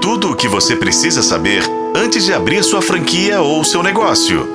Tudo o que você precisa saber antes de abrir sua franquia ou seu negócio.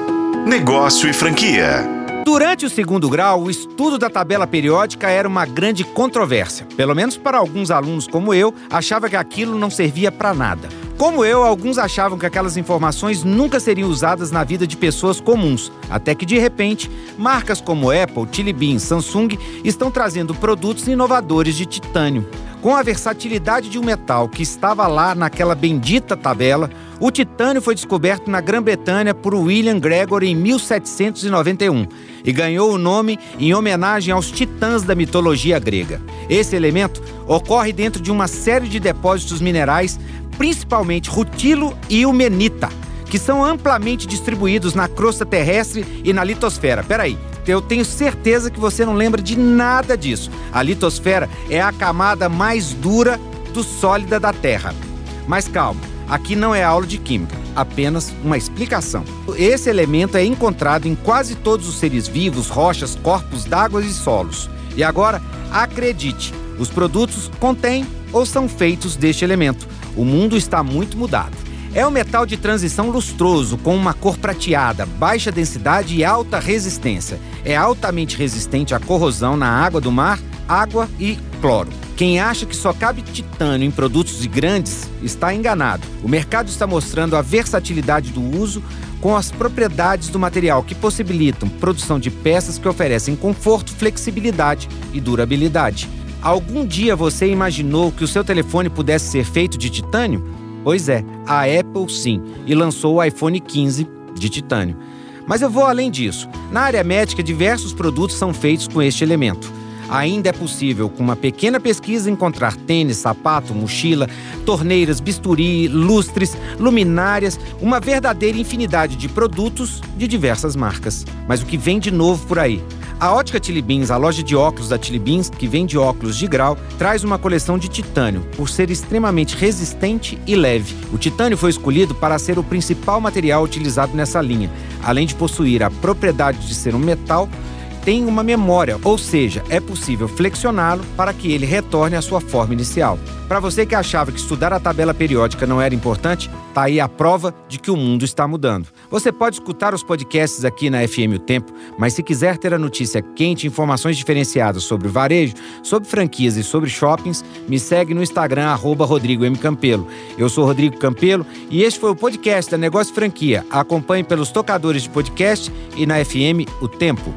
Negócio e franquia. Durante o segundo grau, o estudo da tabela periódica era uma grande controvérsia. Pelo menos para alguns alunos como eu, achava que aquilo não servia para nada. Como eu, alguns achavam que aquelas informações nunca seriam usadas na vida de pessoas comuns, até que de repente, marcas como Apple, Chili Bean, Samsung estão trazendo produtos inovadores de titânio. Com a versatilidade de um metal que estava lá naquela bendita tabela, o titânio foi descoberto na Grã-Bretanha por William Gregor em 1791 e ganhou o nome em homenagem aos titãs da mitologia grega. Esse elemento ocorre dentro de uma série de depósitos minerais, principalmente rutilo e umenita, que são amplamente distribuídos na crosta terrestre e na litosfera. Peraí, eu tenho certeza que você não lembra de nada disso. A litosfera é a camada mais dura do sólida da Terra. Mas calma, aqui não é aula de química, apenas uma explicação. Esse elemento é encontrado em quase todos os seres vivos, rochas, corpos d'água e solos. E agora, acredite, os produtos contêm ou são feitos deste elemento. O mundo está muito mudado. É um metal de transição lustroso, com uma cor prateada, baixa densidade e alta resistência. É altamente resistente à corrosão na água do mar, água e cloro. Quem acha que só cabe titânio em produtos grandes está enganado. O mercado está mostrando a versatilidade do uso com as propriedades do material que possibilitam produção de peças que oferecem conforto, flexibilidade e durabilidade. Algum dia você imaginou que o seu telefone pudesse ser feito de titânio? Pois é, a Apple sim, e lançou o iPhone 15 de titânio. Mas eu vou além disso. Na área médica, diversos produtos são feitos com este elemento. Ainda é possível, com uma pequena pesquisa, encontrar tênis, sapato, mochila, torneiras, bisturi, lustres, luminárias, uma verdadeira infinidade de produtos de diversas marcas. Mas o que vem de novo por aí? A Ótica Tilibins, a loja de óculos da Tilibins, que vende óculos de grau, traz uma coleção de titânio, por ser extremamente resistente e leve. O titânio foi escolhido para ser o principal material utilizado nessa linha, além de possuir a propriedade de ser um metal tem uma memória, ou seja, é possível flexioná-lo para que ele retorne à sua forma inicial. Para você que achava que estudar a tabela periódica não era importante, tá aí a prova de que o mundo está mudando. Você pode escutar os podcasts aqui na FM O Tempo, mas se quiser ter a notícia quente, informações diferenciadas sobre varejo, sobre franquias e sobre shoppings, me segue no Instagram arroba Rodrigo M. Campelo. Eu sou Rodrigo Campelo e este foi o podcast da Negócio Franquia. Acompanhe pelos tocadores de podcast e na FM O Tempo.